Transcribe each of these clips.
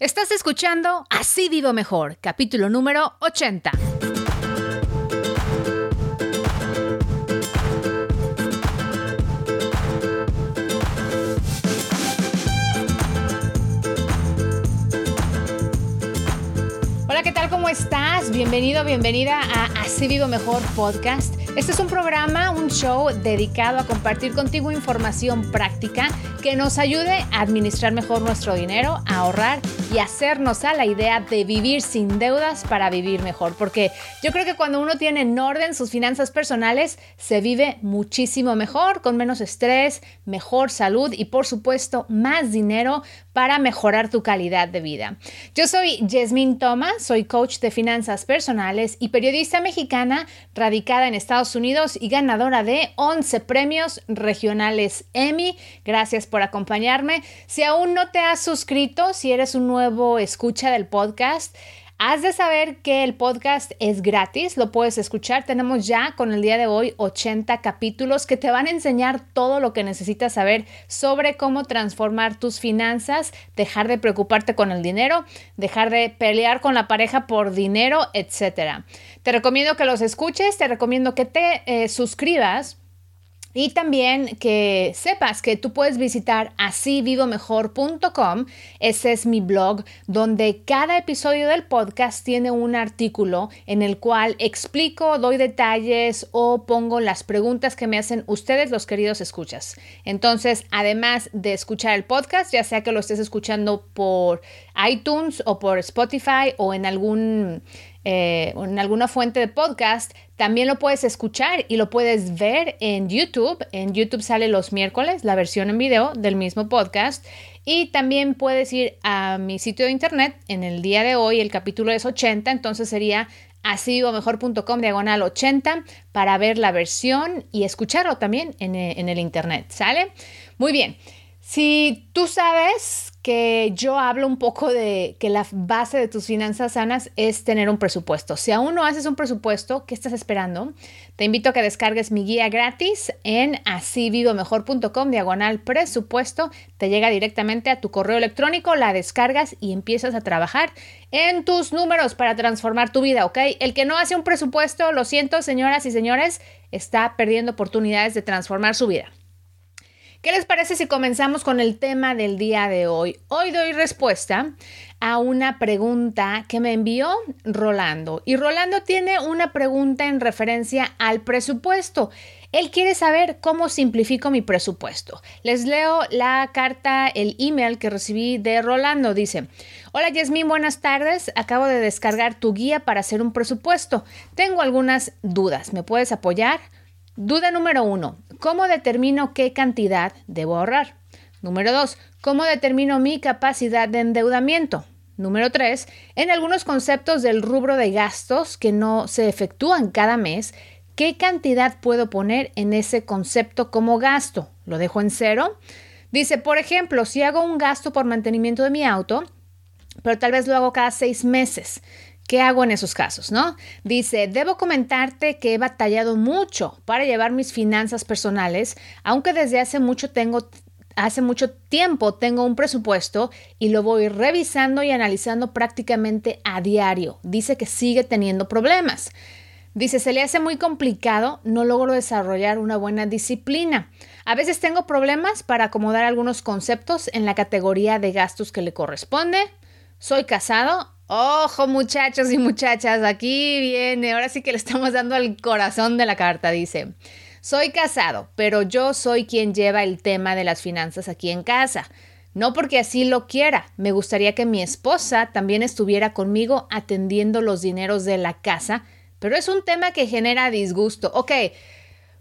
Estás escuchando Así Vivo Mejor, capítulo número 80. Hola, ¿qué tal? ¿Cómo estás? Bienvenido, bienvenida a Así Vivo Mejor podcast. Este es un programa, un show dedicado a compartir contigo información práctica que nos ayude a administrar mejor nuestro dinero, a ahorrar y hacernos a la idea de vivir sin deudas para vivir mejor. Porque yo creo que cuando uno tiene en orden sus finanzas personales, se vive muchísimo mejor, con menos estrés, mejor salud y por supuesto más dinero para mejorar tu calidad de vida. Yo soy Jasmine Thomas, soy coach de finanzas personales y periodista mexicana radicada en Estados Unidos y ganadora de 11 premios regionales Emmy. Gracias por acompañarme. Si aún no te has suscrito, si eres un nuevo escucha del podcast, Has de saber que el podcast es gratis, lo puedes escuchar. Tenemos ya con el día de hoy 80 capítulos que te van a enseñar todo lo que necesitas saber sobre cómo transformar tus finanzas, dejar de preocuparte con el dinero, dejar de pelear con la pareja por dinero, etc. Te recomiendo que los escuches, te recomiendo que te eh, suscribas y también que sepas que tú puedes visitar asívivomejor.com. Ese es mi blog donde cada episodio del podcast tiene un artículo en el cual explico, doy detalles o pongo las preguntas que me hacen ustedes los queridos escuchas. Entonces, además de escuchar el podcast, ya sea que lo estés escuchando por iTunes o por Spotify o en algún eh, en alguna fuente de podcast, también lo puedes escuchar y lo puedes ver en YouTube. En YouTube sale los miércoles la versión en video del mismo podcast. Y también puedes ir a mi sitio de internet. En el día de hoy el capítulo es 80, entonces sería así o mejor.com diagonal 80 para ver la versión y escucharlo también en, en el internet. ¿Sale? Muy bien. Si tú sabes que yo hablo un poco de que la base de tus finanzas sanas es tener un presupuesto. Si aún no haces un presupuesto, ¿qué estás esperando? Te invito a que descargues mi guía gratis en asívivomejor.com diagonal presupuesto. Te llega directamente a tu correo electrónico, la descargas y empiezas a trabajar en tus números para transformar tu vida, ¿ok? El que no hace un presupuesto, lo siento, señoras y señores, está perdiendo oportunidades de transformar su vida. ¿Qué les parece si comenzamos con el tema del día de hoy? Hoy doy respuesta a una pregunta que me envió Rolando. Y Rolando tiene una pregunta en referencia al presupuesto. Él quiere saber cómo simplifico mi presupuesto. Les leo la carta, el email que recibí de Rolando. Dice, hola Yasmin, buenas tardes. Acabo de descargar tu guía para hacer un presupuesto. Tengo algunas dudas. ¿Me puedes apoyar? Duda número uno, ¿cómo determino qué cantidad debo ahorrar? Número dos, ¿cómo determino mi capacidad de endeudamiento? Número tres, en algunos conceptos del rubro de gastos que no se efectúan cada mes, ¿qué cantidad puedo poner en ese concepto como gasto? ¿Lo dejo en cero? Dice, por ejemplo, si hago un gasto por mantenimiento de mi auto, pero tal vez lo hago cada seis meses. ¿Qué hago en esos casos, no? Dice, debo comentarte que he batallado mucho para llevar mis finanzas personales, aunque desde hace mucho tengo hace mucho tiempo tengo un presupuesto y lo voy revisando y analizando prácticamente a diario. Dice que sigue teniendo problemas. Dice, se le hace muy complicado, no logro desarrollar una buena disciplina. A veces tengo problemas para acomodar algunos conceptos en la categoría de gastos que le corresponde. Soy casado, Ojo muchachos y muchachas, aquí viene, ahora sí que le estamos dando al corazón de la carta, dice. Soy casado, pero yo soy quien lleva el tema de las finanzas aquí en casa. No porque así lo quiera, me gustaría que mi esposa también estuviera conmigo atendiendo los dineros de la casa, pero es un tema que genera disgusto. Ok,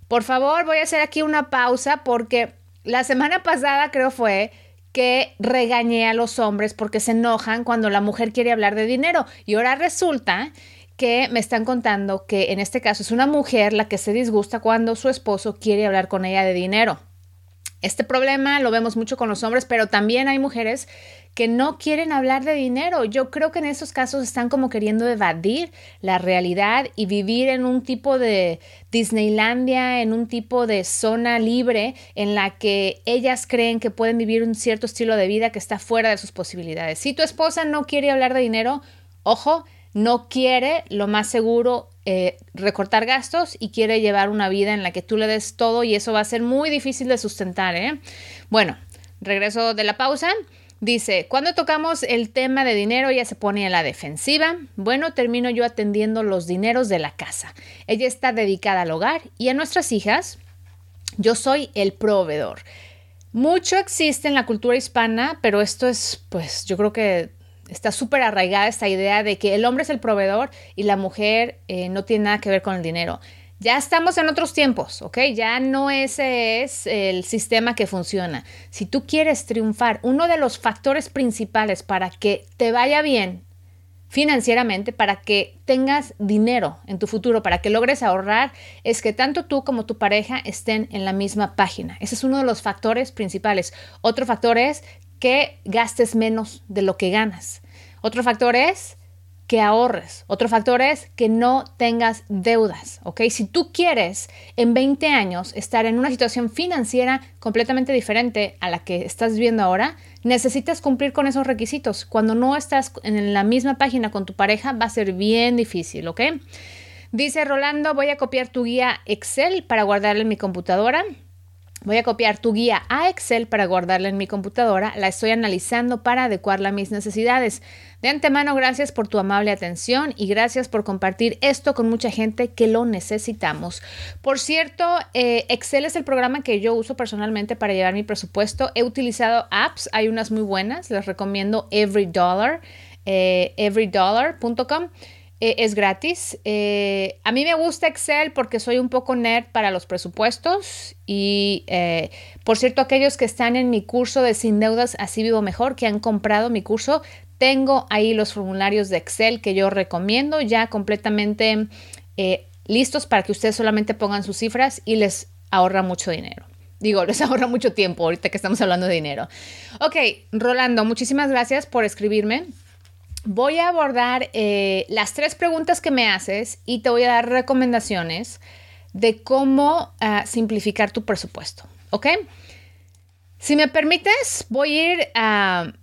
por favor voy a hacer aquí una pausa porque la semana pasada creo fue que regañé a los hombres porque se enojan cuando la mujer quiere hablar de dinero. Y ahora resulta que me están contando que en este caso es una mujer la que se disgusta cuando su esposo quiere hablar con ella de dinero. Este problema lo vemos mucho con los hombres, pero también hay mujeres que no quieren hablar de dinero. Yo creo que en esos casos están como queriendo evadir la realidad y vivir en un tipo de Disneylandia, en un tipo de zona libre en la que ellas creen que pueden vivir un cierto estilo de vida que está fuera de sus posibilidades. Si tu esposa no quiere hablar de dinero, ojo, no quiere, lo más seguro, eh, recortar gastos y quiere llevar una vida en la que tú le des todo y eso va a ser muy difícil de sustentar. ¿eh? Bueno, regreso de la pausa. Dice, cuando tocamos el tema de dinero, ella se pone a la defensiva. Bueno, termino yo atendiendo los dineros de la casa. Ella está dedicada al hogar y a nuestras hijas. Yo soy el proveedor. Mucho existe en la cultura hispana, pero esto es, pues, yo creo que está súper arraigada esta idea de que el hombre es el proveedor y la mujer eh, no tiene nada que ver con el dinero. Ya estamos en otros tiempos, ¿ok? Ya no ese es el sistema que funciona. Si tú quieres triunfar, uno de los factores principales para que te vaya bien financieramente, para que tengas dinero en tu futuro, para que logres ahorrar, es que tanto tú como tu pareja estén en la misma página. Ese es uno de los factores principales. Otro factor es que gastes menos de lo que ganas. Otro factor es que ahorres. Otro factor es que no tengas deudas, ¿ok? Si tú quieres en 20 años estar en una situación financiera completamente diferente a la que estás viviendo ahora, necesitas cumplir con esos requisitos. Cuando no estás en la misma página con tu pareja, va a ser bien difícil, ¿ok? Dice Rolando, voy a copiar tu guía Excel para guardarla en mi computadora. Voy a copiar tu guía a Excel para guardarla en mi computadora. La estoy analizando para adecuarla a mis necesidades. De antemano, gracias por tu amable atención y gracias por compartir esto con mucha gente que lo necesitamos. Por cierto, eh, Excel es el programa que yo uso personalmente para llevar mi presupuesto. He utilizado apps, hay unas muy buenas. Les recomiendo Every Dollar, eh, everydollar.com. Eh, es gratis. Eh, a mí me gusta Excel porque soy un poco nerd para los presupuestos y eh, por cierto aquellos que están en mi curso de Sin Deudas Así Vivo Mejor, que han comprado mi curso, tengo ahí los formularios de Excel que yo recomiendo ya completamente listos para que ustedes solamente pongan sus cifras y les ahorra mucho dinero. Digo, les ahorra mucho tiempo ahorita que estamos hablando de dinero. Ok, Rolando, muchísimas gracias por escribirme voy a abordar eh, las tres preguntas que me haces y te voy a dar recomendaciones de cómo ah, simplificar tu presupuesto. ¿Ok? Si me permites, voy a ir ah,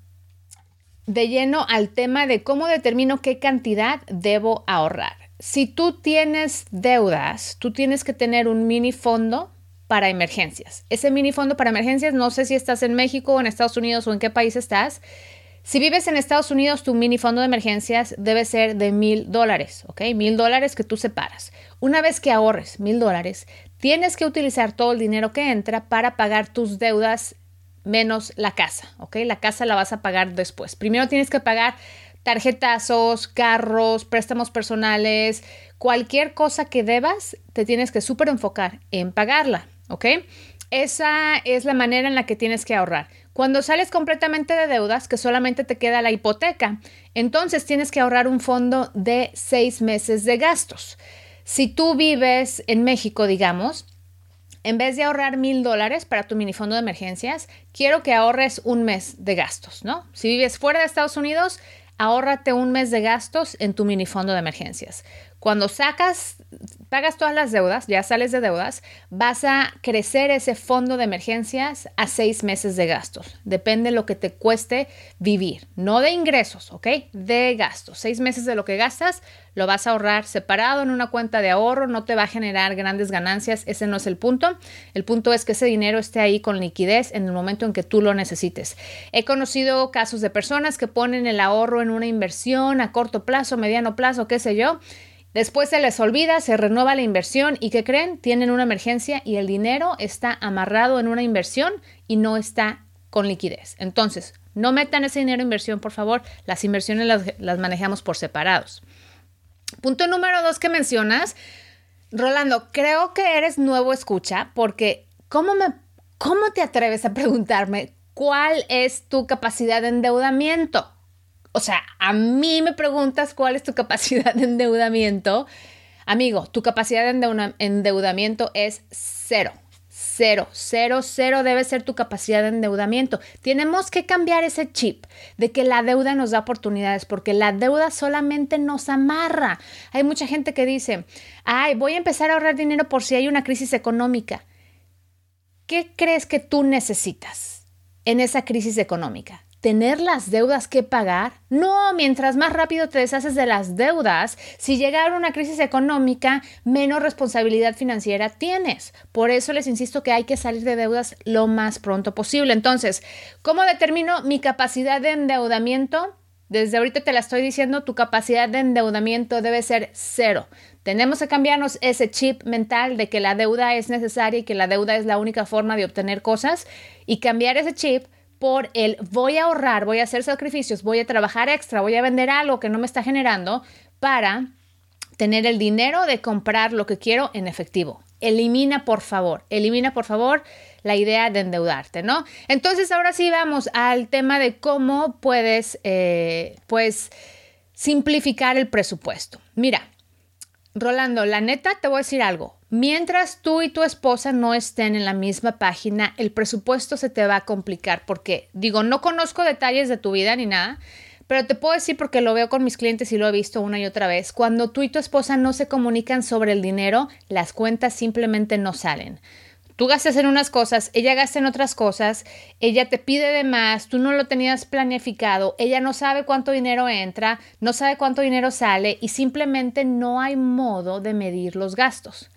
de lleno al tema de cómo determino qué cantidad debo ahorrar. Si tú tienes deudas, tú tienes que tener un mini fondo para emergencias. Ese mini fondo para emergencias, no sé si estás en México en Estados Unidos o en qué país estás, si vives en Estados Unidos, tu mini fondo de emergencias debe ser de mil dólares, ¿ok? Mil dólares que tú separas. Una vez que ahorres mil dólares, tienes que utilizar todo el dinero que entra para pagar tus deudas menos la casa, ¿ok? La casa la vas a pagar después. Primero tienes que pagar tarjetazos, carros, préstamos personales, cualquier cosa que debas, te tienes que súper enfocar en pagarla, ¿ok? Esa es la manera en la que tienes que ahorrar. Cuando sales completamente de deudas, que solamente te queda la hipoteca, entonces tienes que ahorrar un fondo de seis meses de gastos. Si tú vives en México, digamos, en vez de ahorrar mil dólares para tu minifondo de emergencias, quiero que ahorres un mes de gastos, ¿no? Si vives fuera de Estados Unidos, ahórrate un mes de gastos en tu minifondo de emergencias. Cuando sacas, pagas todas las deudas, ya sales de deudas, vas a crecer ese fondo de emergencias a seis meses de gastos. Depende de lo que te cueste vivir, no de ingresos, ¿ok? De gastos. Seis meses de lo que gastas lo vas a ahorrar separado en una cuenta de ahorro, no te va a generar grandes ganancias, ese no es el punto. El punto es que ese dinero esté ahí con liquidez en el momento en que tú lo necesites. He conocido casos de personas que ponen el ahorro en una inversión a corto plazo, mediano plazo, qué sé yo Después se les olvida, se renueva la inversión y ¿qué creen? Tienen una emergencia y el dinero está amarrado en una inversión y no está con liquidez. Entonces, no metan ese dinero en inversión, por favor. Las inversiones las, manejamos por separados. Punto número dos que mencionas. Rolando, creo que eres nuevo escucha porque ¿cómo, me, ¿cómo te atreves a preguntarme cuál es tu capacidad de endeudamiento? O sea, a mí me preguntas cuál es tu capacidad de endeudamiento. Amigo, tu capacidad de endeudamiento es cero. Cero, cero, cero debe ser tu capacidad de endeudamiento. Tenemos que cambiar ese chip de que la deuda nos da oportunidades, porque la deuda solamente nos amarra. Hay mucha gente que dice, ay, voy a empezar a ahorrar dinero por si hay una crisis económica. ¿Qué crees que tú necesitas en esa crisis económica? Tener las deudas que pagar? No, mientras más rápido te deshaces de las deudas, si llega una crisis económica, menos responsabilidad financiera tienes. Por eso les insisto que hay que salir de deudas lo más pronto posible. Entonces, ¿cómo determino mi capacidad de endeudamiento? Desde ahorita te la estoy diciendo, tu capacidad de endeudamiento debe ser cero. Tenemos que cambiarnos ese chip mental de que la deuda es necesaria y que la deuda es la única forma de obtener cosas y cambiar ese chip por el voy a ahorrar, voy a hacer sacrificios, voy a trabajar extra, voy a vender algo que no me está generando para tener el dinero de comprar lo que quiero en efectivo. Elimina, por favor, elimina, por favor, la idea de endeudarte, ¿no? Entonces, ahora sí vamos al tema de cómo puedes, eh, pues, simplificar el presupuesto. Mira, Rolando, la neta, te voy a decir algo. Mientras tú y tu esposa no estén en la misma página, el presupuesto se te va a complicar porque, digo, no conozco detalles de tu vida ni nada, pero te puedo decir porque lo veo con mis clientes y lo he visto una y otra vez. Cuando tú y tu esposa no se comunican sobre el dinero, las cuentas simplemente no salen. Tú gastas en unas cosas, ella gasta en otras cosas, ella te pide de más, tú no lo tenías planificado, ella no sabe cuánto dinero entra, no sabe cuánto dinero sale y simplemente no hay modo de medir los gastos.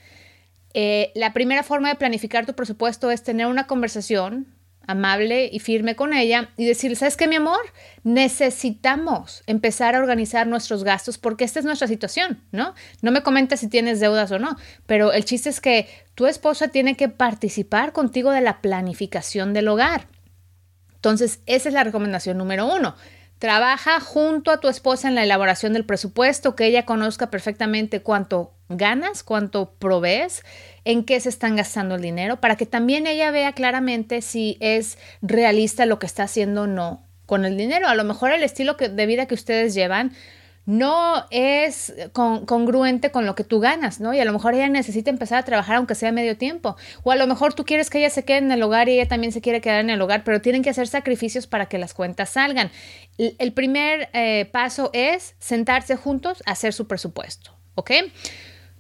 Eh, la primera forma de planificar tu presupuesto es tener una conversación amable y firme con ella y decirle, ¿sabes qué, mi amor? Necesitamos empezar a organizar nuestros gastos porque esta es nuestra situación, ¿no? No me comentes si tienes deudas o no, pero el chiste es que tu esposa tiene que participar contigo de la planificación del hogar. Entonces, esa es la recomendación número uno. Trabaja junto a tu esposa en la elaboración del presupuesto, que ella conozca perfectamente cuánto ganas, cuánto provees, en qué se están gastando el dinero, para que también ella vea claramente si es realista lo que está haciendo o no con el dinero. A lo mejor el estilo de vida que ustedes llevan no es congruente con lo que tú ganas, ¿no? Y a lo mejor ella necesita empezar a trabajar aunque sea medio tiempo. O a lo mejor tú quieres que ella se quede en el hogar y ella también se quiere quedar en el hogar, pero tienen que hacer sacrificios para que las cuentas salgan. El primer eh, paso es sentarse juntos a hacer su presupuesto, ¿ok?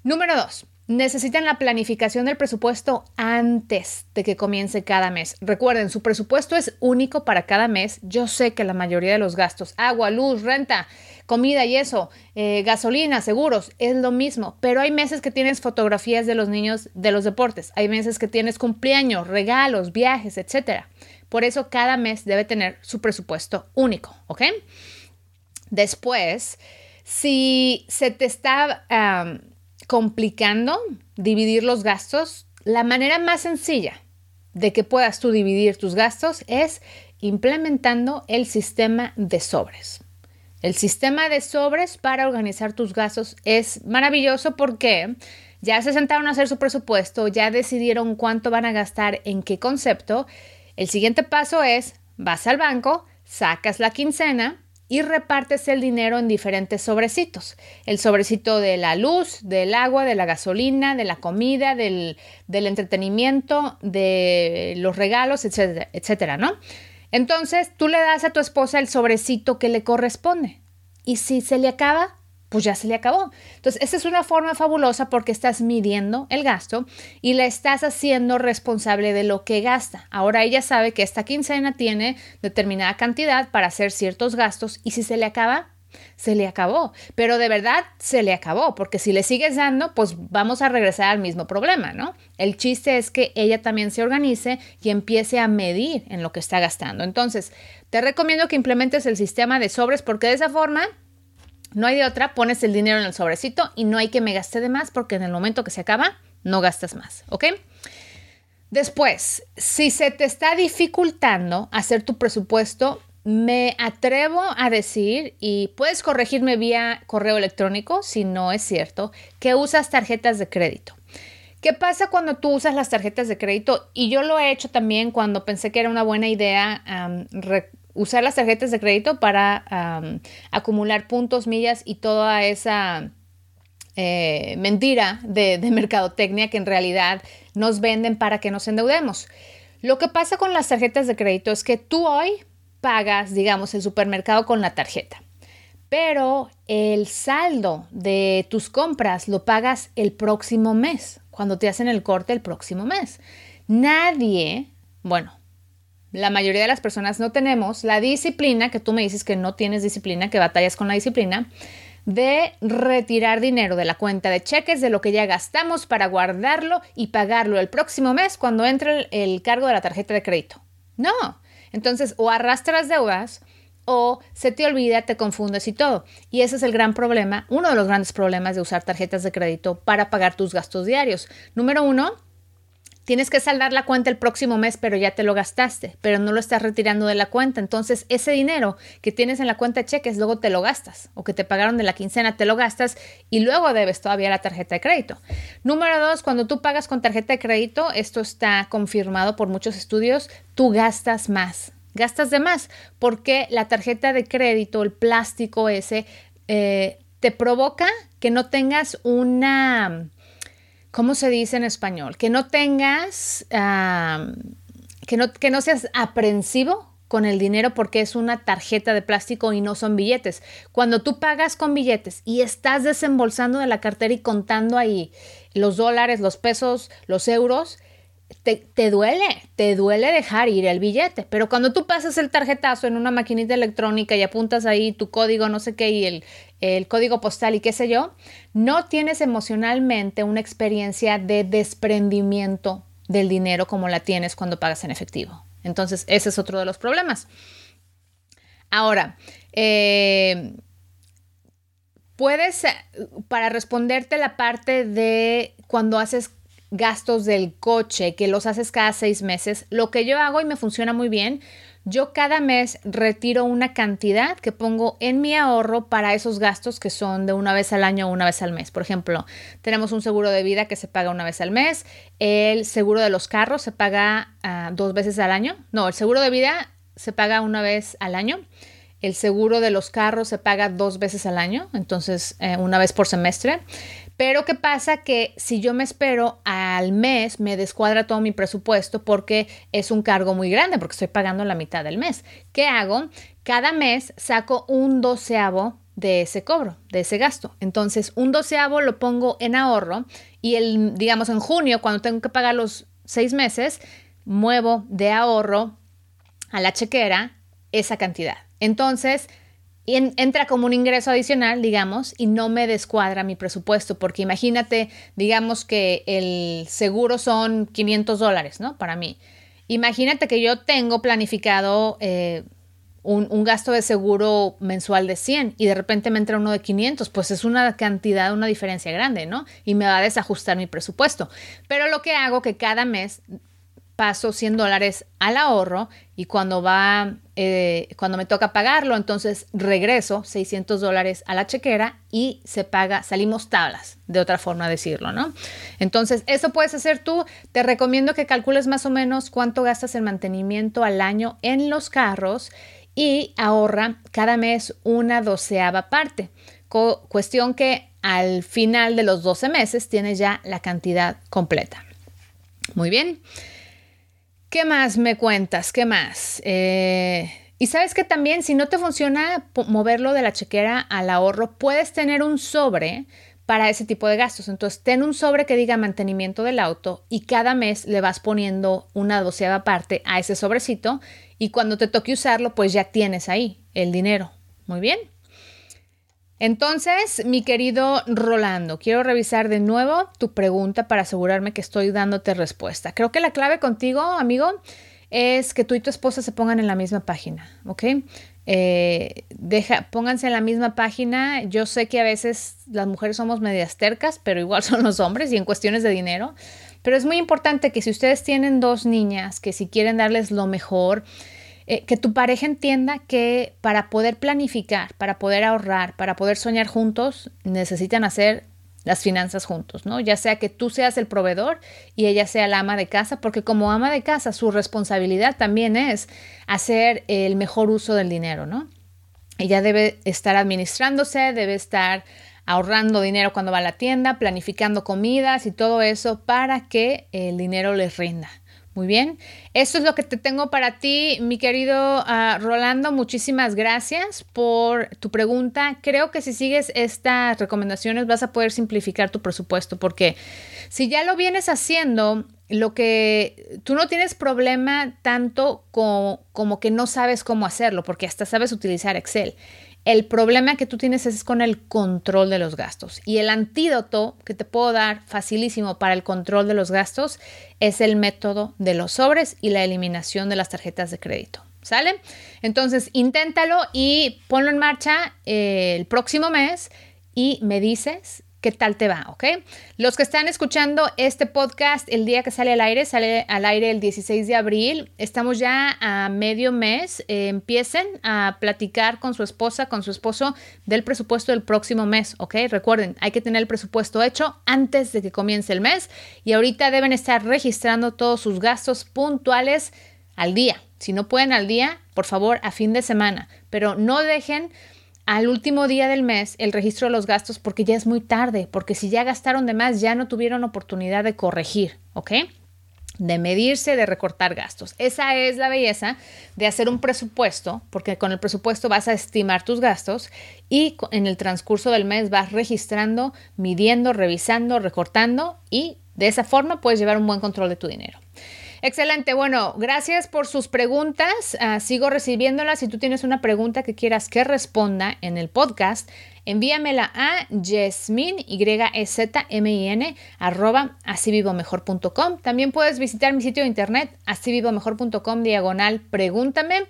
Número dos, Necesitan la planificación del presupuesto antes de que comience cada mes. Recuerden, su presupuesto es único para cada mes. Yo sé que la mayoría de los gastos, agua, luz, renta, comida y eso, eh, gasolina, seguros, es lo mismo. Pero hay meses que tienes fotografías de los niños de los deportes. Hay meses que tienes cumpleaños, regalos, viajes, etc. Por eso cada mes debe tener su presupuesto único, ¿ok? Después, si se te está complicando dividir los gastos, la manera más sencilla de que puedas tú dividir tus gastos es implementando el sistema de sobres. El sistema de sobres para organizar tus gastos es maravilloso porque ya se sentaron a hacer su presupuesto, ya decidieron cuánto van a gastar en qué concepto. El siguiente paso es, vas al banco, sacas la quincena, y repartes el dinero en diferentes sobrecitos. El sobrecito de la luz, del agua, de la gasolina, de la comida, del, entretenimiento, de los regalos, etcétera, etcétera, ¿no? Entonces tú le das a tu esposa el sobrecito que le corresponde. Y si se le acaba, pues ya se le acabó. Entonces, esta es una forma fabulosa porque estás midiendo el gasto y la estás haciendo responsable de lo que gasta. Ahora ella sabe que esta quincena tiene determinada cantidad para hacer ciertos gastos y si se le acaba, se le acabó. Pero de verdad se le acabó, porque si le sigues dando, pues vamos a regresar al mismo problema, ¿no? El chiste es que ella también se organice y empiece a medir en lo que está gastando. Entonces, te recomiendo que implementes el sistema de sobres porque de esa forma no hay de otra, pones el dinero en el sobrecito y no hay que me gaste de más porque en el momento que se acaba, no gastas más, ¿ok? Después, si se te está dificultando hacer tu presupuesto, me atrevo a decir, y puedes corregirme vía correo electrónico si no es cierto, que usas tarjetas de crédito. ¿Qué pasa cuando tú usas las tarjetas de crédito? Y yo lo he hecho también cuando pensé que era una buena idea usar las tarjetas de crédito para acumular puntos, millas y toda esa eh, mentira de, de mercadotecnia que en realidad nos venden para que nos endeudemos. Lo que pasa con las tarjetas de crédito es que tú hoy pagas, digamos, el supermercado con la tarjeta, pero el saldo de tus compras lo pagas el próximo mes, cuando te hacen el corte el próximo mes. Nadie, bueno, la mayoría de las personas no tenemos la disciplina, que tú me dices que no tienes disciplina, que batallas con la disciplina, de retirar dinero de la cuenta de cheques de lo que ya gastamos para guardarlo y pagarlo el próximo mes cuando entre el, cargo de la tarjeta de crédito. No. Entonces, o arrastras deudas o se te olvida, te confundes y todo. Y ese es el gran problema, uno de los grandes problemas de usar tarjetas de crédito para pagar tus gastos diarios. Número uno, Tienes que saldar la cuenta el próximo mes, pero ya te lo gastaste, pero no lo estás retirando de la cuenta. Entonces, ese dinero que tienes en la cuenta de cheques, luego te lo gastas, o que te pagaron de la quincena, te lo gastas y luego debes todavía la tarjeta de crédito. Número dos, cuando tú pagas con tarjeta de crédito, esto está confirmado por muchos estudios, tú gastas más. Gastas de más porque la tarjeta de crédito, el plástico ese, eh, te provoca que no tengas una ¿cómo se dice en español? Que no tengas, que, no, que no seas aprensivo con el dinero porque es una tarjeta de plástico y no son billetes. Cuando tú pagas con billetes y estás desembolsando de la cartera y contando ahí los dólares, los pesos, los euros, te, duele, te duele dejar ir el billete, pero cuando tú pasas el tarjetazo en una maquinita electrónica y apuntas ahí tu código, no sé qué, y el, el código postal y qué sé yo, no tienes emocionalmente una experiencia de desprendimiento del dinero como la tienes cuando pagas en efectivo. Entonces, ese es otro de los problemas. Ahora, eh, puedes, para responderte la parte de cuando haces gastos del coche, que los haces cada seis meses, lo que yo hago y me funciona muy bien, yo cada mes retiro una cantidad que pongo en mi ahorro para esos gastos que son de una vez al año o una vez al mes. Por ejemplo, tenemos un seguro de vida que se paga una vez al mes, el seguro de los carros se paga ah, dos veces al año, no, el seguro de vida se paga una vez al año. El seguro de los carros se paga dos veces al año, entonces eh, una vez por semestre. Pero ¿qué pasa? Que si yo me espero al mes, me descuadra todo mi presupuesto porque es un cargo muy grande, porque estoy pagando la mitad del mes. ¿Qué hago? Cada mes saco un doceavo de ese cobro, de ese gasto. Entonces, un doceavo lo pongo en ahorro y el, digamos, en junio, cuando tengo que pagar los seis meses, muevo de ahorro a la chequera esa cantidad. Entonces, y entra como un ingreso adicional, digamos, y no me descuadra mi presupuesto, porque imagínate, digamos que el seguro son 500 dólares, ¿no? Para mí. Imagínate que yo tengo planificado eh, un, gasto de seguro mensual de 100 y de repente me entra uno de 500, pues es una cantidad, una diferencia grande, ¿no? Y me va a desajustar mi presupuesto. Pero lo que hago que cada mes paso 100 dólares al ahorro y cuando va, eh, cuando me toca pagarlo, entonces regreso 600 dólares a la chequera y se paga, salimos tablas, de otra forma de decirlo, ¿no? Entonces, eso puedes hacer tú. Te recomiendo que calcules más o menos cuánto gastas en mantenimiento al año en los carros y ahorra cada mes una doceava parte. cuestión que al final de los 12 meses tienes ya la cantidad completa. Muy bien. ¿Qué más me cuentas? ¿Qué más? Eh, y sabes que también si no te funciona moverlo de la chequera al ahorro, puedes tener un sobre para ese tipo de gastos. Entonces, ten un sobre que diga mantenimiento del auto y cada mes le vas poniendo una doceava parte a ese sobrecito y cuando te toque usarlo, pues ya tienes ahí el dinero. Muy bien. Entonces, mi querido Rolando, quiero revisar de nuevo tu pregunta para asegurarme que estoy dándote respuesta. Creo que la clave contigo, amigo, es que tú y tu esposa se pongan en la misma página, ¿ok? Eh, pónganse en la misma página. Yo sé que a veces las mujeres somos medias tercas, pero igual son los hombres y en cuestiones de dinero. Pero es muy importante que si ustedes tienen dos niñas, que si quieren darles lo mejor, eh, que tu pareja entienda que para poder planificar, para poder ahorrar, para poder soñar juntos, necesitan hacer las finanzas juntos, ¿no? Ya sea que tú seas el proveedor y ella sea la ama de casa, porque como ama de casa su responsabilidad también es hacer el mejor uso del dinero, ¿no? Ella debe estar administrándose, debe estar ahorrando dinero cuando va a la tienda, planificando comidas y todo eso para que el dinero les rinda. Muy bien, esto es lo que te tengo para ti, mi querido uh, Rolando. Muchísimas gracias por tu pregunta. Creo que si sigues estas recomendaciones vas a poder simplificar tu presupuesto porque si ya lo vienes haciendo, lo que tú no tienes problema tanto como que no sabes cómo hacerlo, porque hasta sabes utilizar Excel. El problema que tú tienes es con el control de los gastos. Y el antídoto que te puedo dar facilísimo para el control de los gastos es el método de los sobres y la eliminación de las tarjetas de crédito. ¿Sale? Entonces, inténtalo y ponlo en marcha eh, el próximo mes y me dices qué tal te va, ¿ok? Los que están escuchando este podcast el día que sale al aire, sale al aire el 16 de abril, estamos ya a medio mes, eh, empiecen a platicar con su esposa, con su esposo del presupuesto del próximo mes, ¿ok? Recuerden, hay que tener el presupuesto hecho antes de que comience el mes y ahorita deben estar registrando todos sus gastos puntuales al día. Si no pueden al día, por favor, a fin de semana, pero no dejen al último día del mes el registro de los gastos porque ya es muy tarde, porque si ya gastaron de más ya no tuvieron oportunidad de corregir, ¿ok? de medirse, de recortar gastos. Esa es la belleza de hacer un presupuesto, porque con el presupuesto vas a estimar tus gastos y en el transcurso del mes vas registrando, midiendo, revisando, recortando y de esa forma puedes llevar un buen control de tu dinero. Excelente. Bueno, gracias por sus preguntas. Ah, sigo recibiéndolas. Si tú tienes una pregunta que quieras que responda en el podcast, envíamela a Yasmin, y e m i n arroba asivivomejor.com. También puedes visitar mi sitio de internet, asivivomejor.com, diagonal, pregúntame.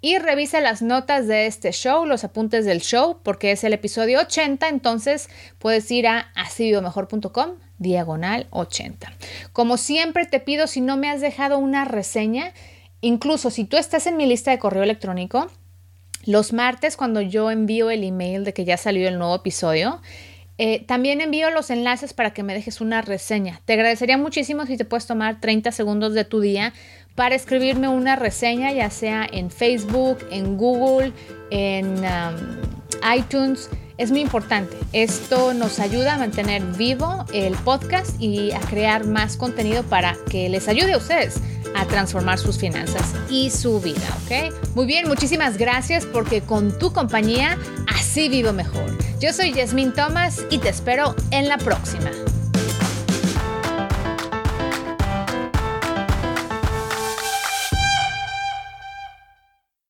Y revisa las notas de este show, los apuntes del show, porque es el episodio 80, entonces puedes ir a asivivomejor.com diagonal 80. Como siempre te pido, si no me has dejado una reseña, incluso si tú estás en mi lista de correo electrónico, los martes cuando yo envío el email de que ya salió el nuevo episodio, eh, también envío los enlaces para que me dejes una reseña. Te agradecería muchísimo si te puedes tomar 30 segundos de tu día para escribirme una reseña, ya sea en Facebook, en Google, en um, iTunes es muy importante. Esto nos ayuda a mantener vivo el podcast y a crear más contenido para que les ayude a ustedes a transformar sus finanzas y su vida, ¿ok? Muy bien, muchísimas gracias porque con tu compañía así vivo mejor. Yo soy Yasmin Thomas y te espero en la próxima.